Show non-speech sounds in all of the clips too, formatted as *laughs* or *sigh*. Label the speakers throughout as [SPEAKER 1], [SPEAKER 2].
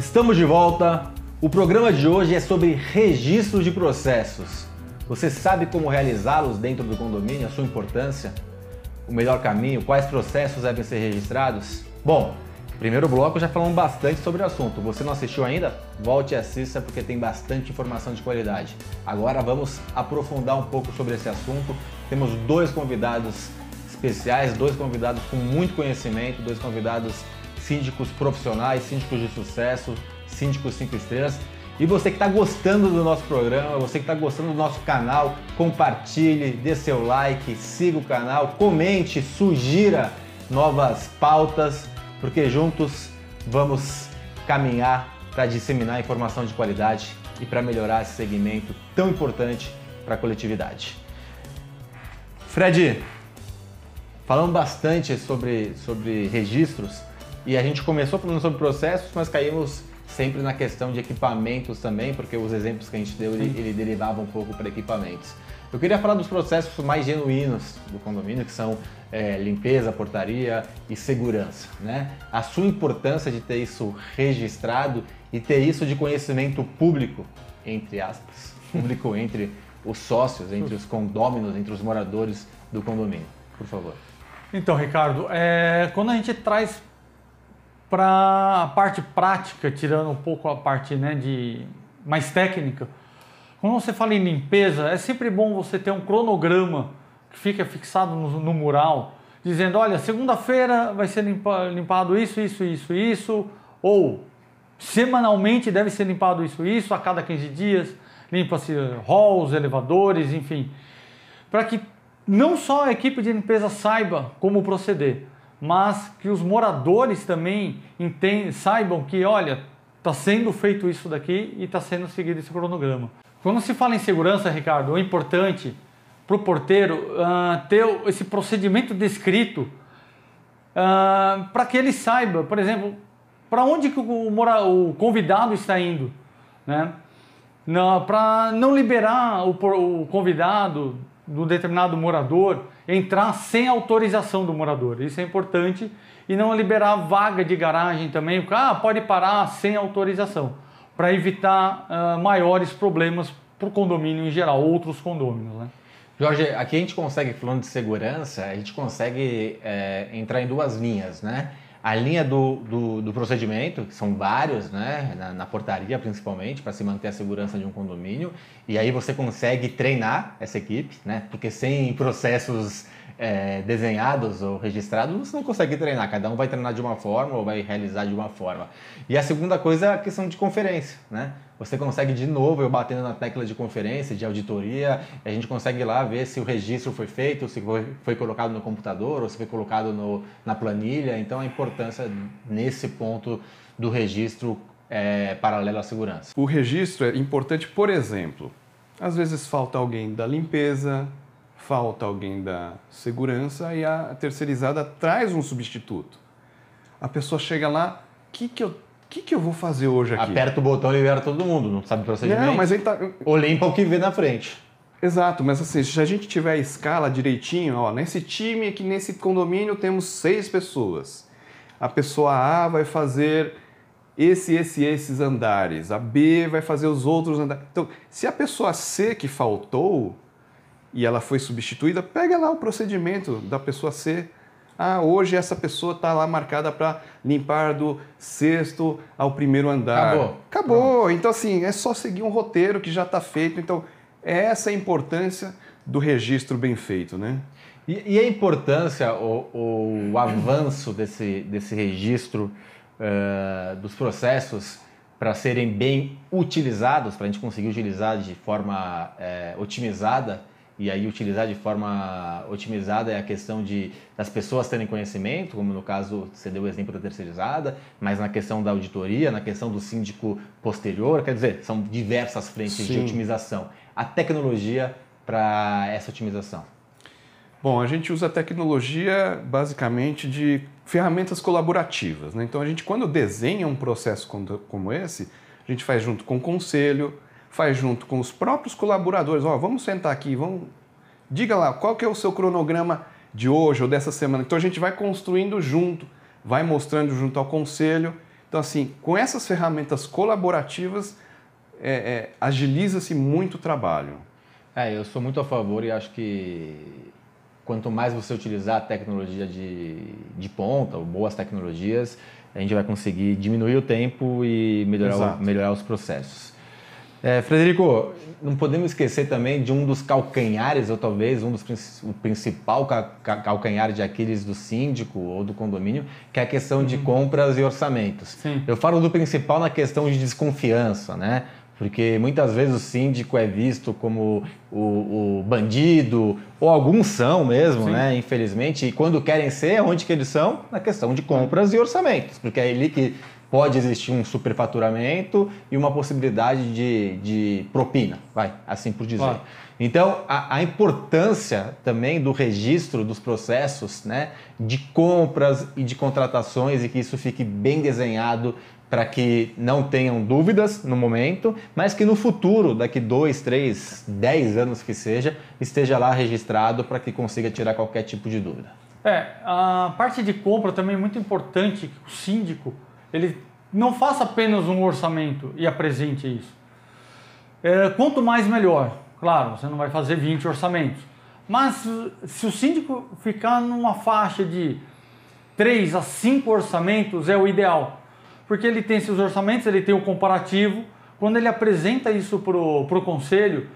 [SPEAKER 1] Estamos de volta. O programa de hoje é sobre registro de processos. Você sabe como realizá-los dentro do condomínio, a sua importância, o melhor caminho, quais processos devem ser registrados? Bom, primeiro bloco já falamos bastante sobre o assunto. Você não assistiu ainda? Volte e assista porque tem bastante informação de qualidade. Agora vamos aprofundar um pouco sobre esse assunto. Temos dois convidados especiais, dois convidados com muito conhecimento, dois convidados síndicos profissionais, síndicos de sucesso, síndicos cinco estrelas. E você que está gostando do nosso programa, você que está gostando do nosso canal, compartilhe, dê seu like, siga o canal, comente, sugira novas pautas, porque juntos vamos caminhar para disseminar informação de qualidade e para melhorar esse segmento tão importante para a coletividade. Fred, falamos bastante sobre, sobre registros e a gente começou falando sobre processos, mas caímos sempre na questão de equipamentos também, porque os exemplos que a gente deu, ele, ele derivava um pouco para equipamentos. Eu queria falar dos processos mais genuínos do condomínio, que são é, limpeza, portaria e segurança. Né? A sua importância de ter isso registrado e ter isso de conhecimento público, entre aspas, *laughs* público entre os sócios, entre os condôminos, entre os moradores do condomínio. Por favor.
[SPEAKER 2] Então, Ricardo, é, quando a gente traz para a parte prática, tirando um pouco a parte né, de mais técnica, quando você fala em limpeza, é sempre bom você ter um cronograma que fica fixado no, no mural, dizendo, olha, segunda-feira vai ser limpa, limpado isso, isso, isso, isso, ou semanalmente deve ser limpado isso, isso, a cada 15 dias, limpa-se halls, elevadores, enfim, para que não só a equipe de limpeza saiba como proceder, mas que os moradores também entendem, saibam que, olha, está sendo feito isso daqui e está sendo seguido esse cronograma. Quando se fala em segurança, Ricardo, é importante para o porteiro uh, ter esse procedimento descrito uh, para que ele saiba, por exemplo, para onde que o, mora, o convidado está indo, né? Para não liberar o, o convidado do determinado morador entrar sem autorização do morador. Isso é importante e não liberar vaga de garagem também. Ah, pode parar sem autorização, para evitar uh, maiores problemas para o condomínio em geral, outros condôminos. Né?
[SPEAKER 1] Jorge, aqui a gente consegue, falando de segurança, a gente consegue é, entrar em duas linhas, né? A linha do, do, do procedimento, que são vários, né? Na, na portaria principalmente, para se manter a segurança de um condomínio. E aí você consegue treinar essa equipe, né? Porque sem processos é, desenhados ou registrados, você não consegue treinar. Cada um vai treinar de uma forma ou vai realizar de uma forma. E a segunda coisa é a questão de conferência, né? Você consegue de novo, eu batendo na tecla de conferência, de auditoria, a gente consegue lá ver se o registro foi feito, se foi, foi colocado no computador ou se foi colocado no, na planilha. Então a importância nesse ponto do registro é, paralelo à segurança.
[SPEAKER 3] O registro é importante, por exemplo, às vezes falta alguém da limpeza, falta alguém da segurança e a terceirizada traz um substituto. A pessoa chega lá, o que, que eu que, que eu vou fazer hoje aqui?
[SPEAKER 1] Aperta o botão e libera todo mundo, não sabe o procedimento. Não,
[SPEAKER 3] mas ele tá...
[SPEAKER 1] Ou limpa o que vê na frente.
[SPEAKER 3] Exato, mas assim, se a gente tiver a escala direitinho, ó, nesse time aqui, nesse condomínio temos seis pessoas. A pessoa A vai fazer esse, esse, esses andares. A B vai fazer os outros andares. Então, se a pessoa C que faltou e ela foi substituída, pega lá o procedimento da pessoa C ah, hoje essa pessoa está lá marcada para limpar do sexto ao primeiro andar.
[SPEAKER 1] Acabou.
[SPEAKER 3] Acabou. Pronto. Então, assim, é só seguir um roteiro que já está feito. Então, é essa a importância do registro bem feito, né?
[SPEAKER 1] E, e a importância, o, o avanço desse, desse registro uh, dos processos para serem bem utilizados, para a gente conseguir utilizar de forma uh, otimizada e aí utilizar de forma otimizada é a questão de das pessoas terem conhecimento, como no caso você deu o exemplo da terceirizada, mas na questão da auditoria, na questão do síndico posterior, quer dizer, são diversas frentes Sim. de otimização. A tecnologia para essa otimização.
[SPEAKER 3] Bom, a gente usa a tecnologia basicamente de ferramentas colaborativas. Né? Então, a gente, quando desenha um processo como esse, a gente faz junto com o conselho, faz junto com os próprios colaboradores. Ó, vamos sentar aqui, vamos. Diga lá, qual que é o seu cronograma de hoje ou dessa semana? Então a gente vai construindo junto, vai mostrando junto ao conselho Então, assim, com essas ferramentas colaborativas, é, é, agiliza-se muito o trabalho.
[SPEAKER 1] É, eu sou muito a favor e acho que quanto mais você utilizar a tecnologia de, de ponta, ou boas tecnologias, a gente vai conseguir diminuir o tempo e melhorar, o, melhorar os processos. É, Frederico, não podemos esquecer também de um dos calcanhares, ou talvez um dos o principal calcanhar de Aquiles do síndico ou do condomínio, que é a questão de uhum. compras e orçamentos.
[SPEAKER 2] Sim.
[SPEAKER 1] Eu falo do principal na questão de desconfiança, né? Porque muitas vezes o síndico é visto como o, o bandido, ou alguns são mesmo, Sim. né? Infelizmente. E quando querem ser, onde que eles são? Na questão de compras e orçamentos. Porque é ali que pode existir um superfaturamento e uma possibilidade de, de propina, vai, assim por dizer. Então, a, a, importância também do registro dos processos né, de compras e de contratações e que isso fique bem desenhado para que não tenham dúvidas no momento, mas que no futuro, daqui dois, três, dez anos que seja, esteja lá registrado para que consiga tirar qualquer tipo de dúvida.
[SPEAKER 2] É, a parte de compra também é muito importante que o síndico ele não faça apenas um orçamento e apresente isso. É, quanto mais melhor. Claro, você não vai fazer 20 orçamentos. Mas se o síndico ficar numa faixa de 3 a 5 orçamentos é o ideal porque ele tem seus orçamentos, ele tem o comparativo. Quando ele apresenta isso para o conselho,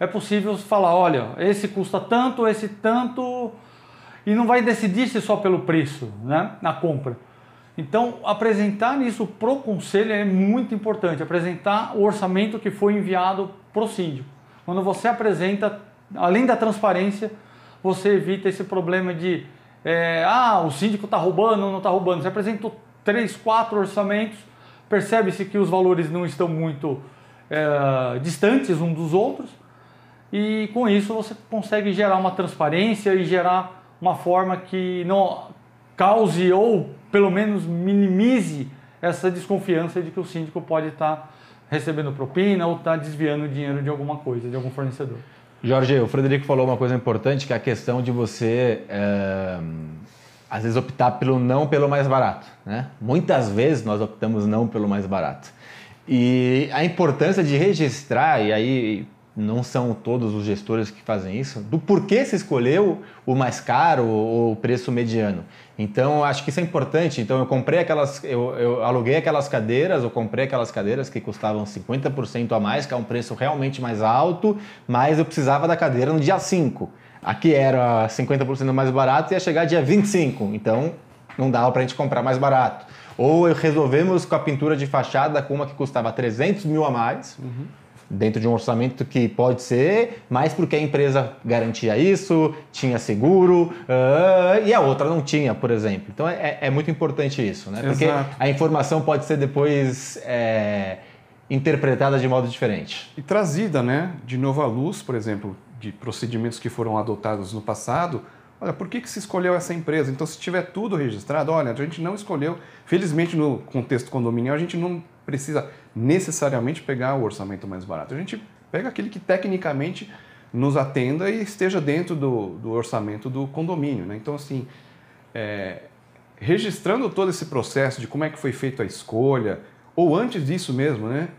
[SPEAKER 2] é possível falar: olha, esse custa tanto, esse tanto, e não vai decidir-se só pelo preço né, na compra. Então, apresentar isso para o conselho é muito importante apresentar o orçamento que foi enviado para o síndico. Quando você apresenta, além da transparência, você evita esse problema de é, ah, o síndico está roubando ou não está roubando. Você apresentou três, quatro orçamentos, percebe-se que os valores não estão muito é, distantes um dos outros e com isso você consegue gerar uma transparência e gerar uma forma que não cause ou pelo menos minimize essa desconfiança de que o síndico pode estar recebendo propina ou estar desviando dinheiro de alguma coisa, de algum fornecedor.
[SPEAKER 1] Jorge, o Frederico falou uma coisa importante que é a questão de você é às vezes optar pelo não pelo mais barato. Né? Muitas vezes nós optamos não pelo mais barato. E a importância de registrar, e aí não são todos os gestores que fazem isso, do porquê se escolheu o mais caro ou o preço mediano. Então, acho que isso é importante. Então, eu comprei aquelas, eu, eu aluguei aquelas cadeiras, eu comprei aquelas cadeiras que custavam 50% a mais, que é um preço realmente mais alto, mas eu precisava da cadeira no dia 5. Aqui era 50% mais barato e ia chegar dia 25, então não dava para a gente comprar mais barato. Ou resolvemos com a pintura de fachada com uma que custava 300 mil a mais, uhum. Dentro de um orçamento que pode ser, mas porque a empresa garantia isso, tinha seguro, uh, e a outra não tinha, por exemplo. Então é, é muito importante isso, né? Porque Exato. a informação pode ser depois é, interpretada de modo diferente.
[SPEAKER 3] E trazida, né? De novo à luz, por exemplo, de procedimentos que foram adotados no passado, olha, por que, que se escolheu essa empresa? Então, se tiver tudo registrado, olha, a gente não escolheu. Felizmente, no contexto condominial, a gente não precisa necessariamente pegar o orçamento mais barato. A gente pega aquele que tecnicamente nos atenda e esteja dentro do, do orçamento do condomínio. Né? Então, assim, é, registrando todo esse processo de como é que foi feita a escolha, ou antes disso mesmo, né?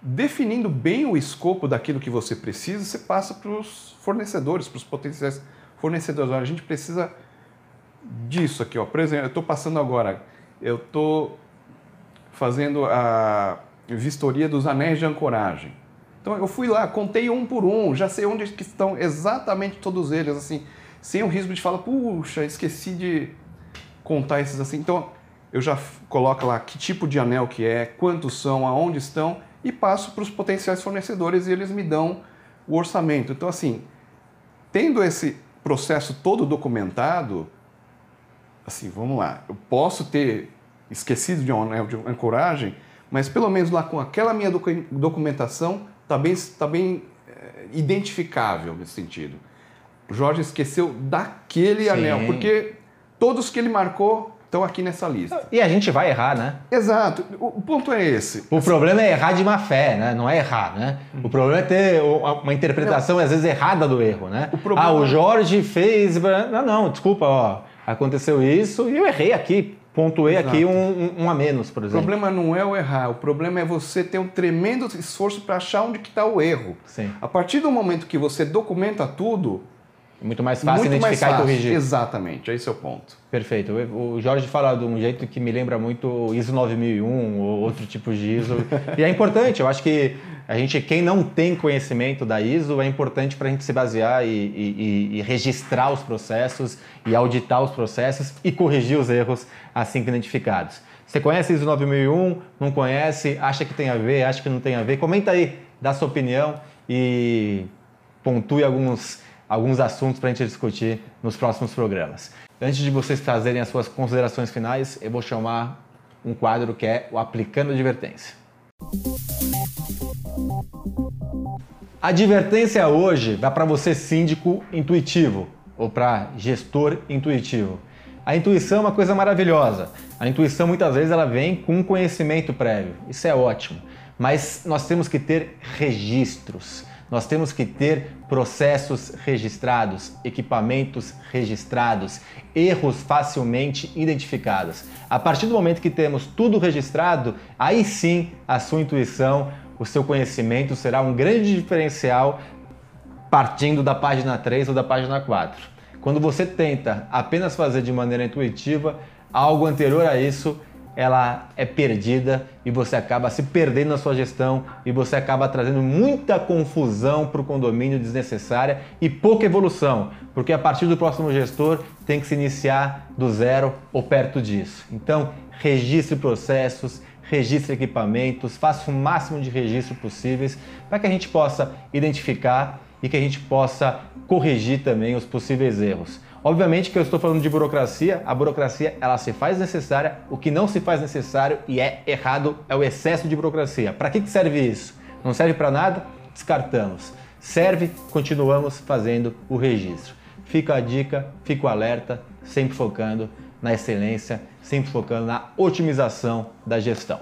[SPEAKER 3] definindo bem o escopo daquilo que você precisa, você passa para os fornecedores, para os potenciais fornecedores. Olha, a gente precisa disso aqui. Ó. Por exemplo, eu estou passando agora, eu estou fazendo a vistoria dos anéis de ancoragem. Então eu fui lá, contei um por um, já sei onde estão exatamente todos eles, assim, sem o risco de falar, puxa, esqueci de contar esses assim. Então eu já coloco lá que tipo de anel que é, quantos são, aonde estão e passo para os potenciais fornecedores e eles me dão o orçamento. Então, assim, tendo esse processo todo documentado, assim, vamos lá, eu posso ter esquecido de um anel de ancoragem, mas pelo menos lá com aquela minha documentação está bem, tá bem é, identificável nesse sentido. O Jorge esqueceu daquele Sim. anel, porque todos que ele marcou estão aqui nessa lista.
[SPEAKER 1] E a gente vai errar, né?
[SPEAKER 3] Exato. O, ponto é esse.
[SPEAKER 1] O assim, problema é errar de má fé, né? Não é errar, né? O problema é ter uma interpretação, não. às vezes, errada do erro, né? O problema... Ah, o Jorge fez... Não, não, desculpa, ó. Aconteceu isso e eu errei aqui. pontuei
[SPEAKER 3] Exato.
[SPEAKER 1] aqui um, um- um a menos, por
[SPEAKER 3] O
[SPEAKER 1] exemplo.
[SPEAKER 3] problema não é o errar, o problema é você ter um tremendo esforço para achar onde que está o erro.
[SPEAKER 1] Sim.
[SPEAKER 3] A partir do momento que você documenta tudo,
[SPEAKER 1] muito mais fácil
[SPEAKER 3] muito mais
[SPEAKER 1] identificar
[SPEAKER 3] fácil.
[SPEAKER 1] e corrigir.
[SPEAKER 3] Exatamente, esse é o ponto.
[SPEAKER 1] Perfeito. O Jorge fala de um jeito que me lembra muito o ISO 9001 ou outro tipo de ISO. *laughs* e é importante, eu acho que a gente, quem não tem conhecimento da ISO, é importante para a gente se basear e, e- e- e registrar os processos e auditar os processos e corrigir os erros assim que identificados. Você conhece ISO 9001? Não conhece? Acha que tem a ver? Acha que não tem a ver? Comenta aí, dá sua opinião e pontue alguns, alguns assuntos para a gente discutir nos próximos programas. Antes de vocês trazerem as suas considerações finais, eu vou chamar um quadro que é o Aplicando Advertência. A advertência hoje vai para você síndico intuitivo ou para gestor intuitivo. A intuição é uma coisa maravilhosa. A intuição muitas vezes ela vem com um conhecimento prévio. Isso é ótimo. Mas nós temos que ter registros. Nós temos que ter processos registrados, equipamentos registrados, erros facilmente identificados. A partir do momento que temos tudo registrado, aí sim a sua intuição, o seu conhecimento será um grande diferencial partindo da página 3 ou da página 4. Quando você tenta apenas fazer de maneira intuitiva, algo anterior a isso, ela é perdida e você acaba se perdendo na sua gestão e você acaba trazendo muita confusão para o condomínio desnecessária e pouca evolução, porque a partir do próximo gestor tem que se iniciar do zero ou perto disso. Então, registre processos, registre equipamentos, faça o máximo de registro possíveis para que a gente possa identificar e que a gente possa corrigir também os possíveis erros. Obviamente que eu estou falando de burocracia, a burocracia ela se faz necessária, o que não se faz necessário e é errado é o excesso de burocracia. Para que que serve isso? Não serve para nada? Descartamos. Serve, continuamos fazendo o registro. Fica a dica, fica o alerta, sempre focando na excelência, sempre focando na otimização da gestão.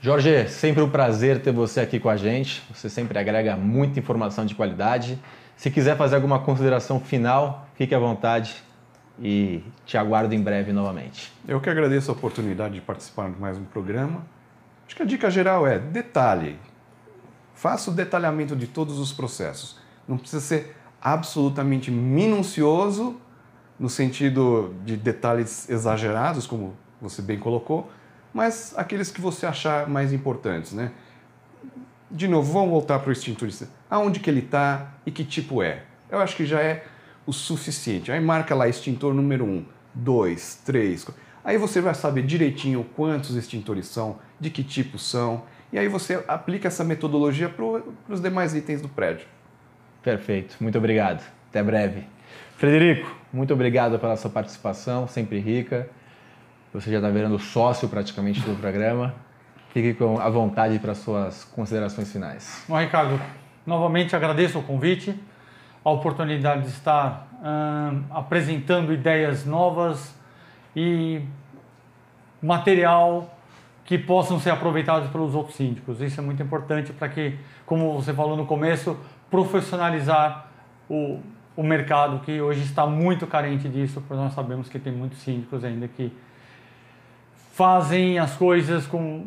[SPEAKER 1] Jorge, sempre um prazer ter você aqui com a gente. Você sempre agrega muita informação de qualidade. Se quiser fazer alguma consideração final, fique à vontade e te aguardo em breve novamente.
[SPEAKER 3] Eu que agradeço a oportunidade de participar de mais um programa. Acho que a dica geral é detalhe. Faça o detalhamento de todos os processos. Não precisa ser absolutamente minucioso no sentido de detalhes exagerados, como você bem colocou, mas aqueles que você achar mais importantes, né? De novo, vamos voltar para o extintorista. Aonde que ele está e que tipo é? Eu acho que já é o suficiente. Aí marca lá extintor número 1, 2, 3. Aí você vai saber direitinho quantos extintores são, de que tipo são, e aí você aplica essa metodologia para os demais itens do prédio.
[SPEAKER 1] Perfeito, muito obrigado. Até breve. Frederico, muito obrigado pela sua participação, sempre rica. Você já está virando sócio praticamente do programa. Fique com à vontade para suas considerações finais.
[SPEAKER 2] Bom, Ricardo, novamente agradeço o convite, a oportunidade de estar apresentando ideias novas e material que possam ser aproveitados pelos outros síndicos. Isso é muito importante para que, como você falou no começo, profissionalizar o, o mercado que hoje está muito carente disso, porque nós sabemos que tem muitos síndicos ainda que fazem as coisas com,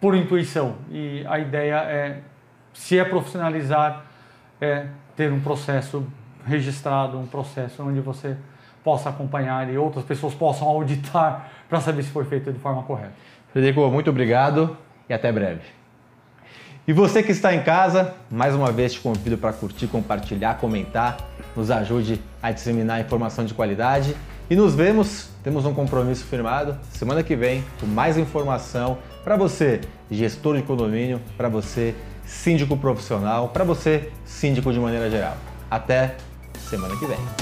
[SPEAKER 2] por intuição. E a ideia é, se é profissionalizar, é ter um processo registrado, um processo onde você possa acompanhar e outras pessoas possam auditar *laughs* para saber se foi feito de forma correta.
[SPEAKER 1] Frederico, muito obrigado e até breve. E você que está em casa, mais uma vez te convido para curtir, compartilhar, comentar, nos ajude a disseminar informação de qualidade e nos vemos, temos um compromisso firmado semana que vem com mais informação para você, gestor de condomínio, para você, síndico profissional, para você, síndico de maneira geral. Até semana que vem.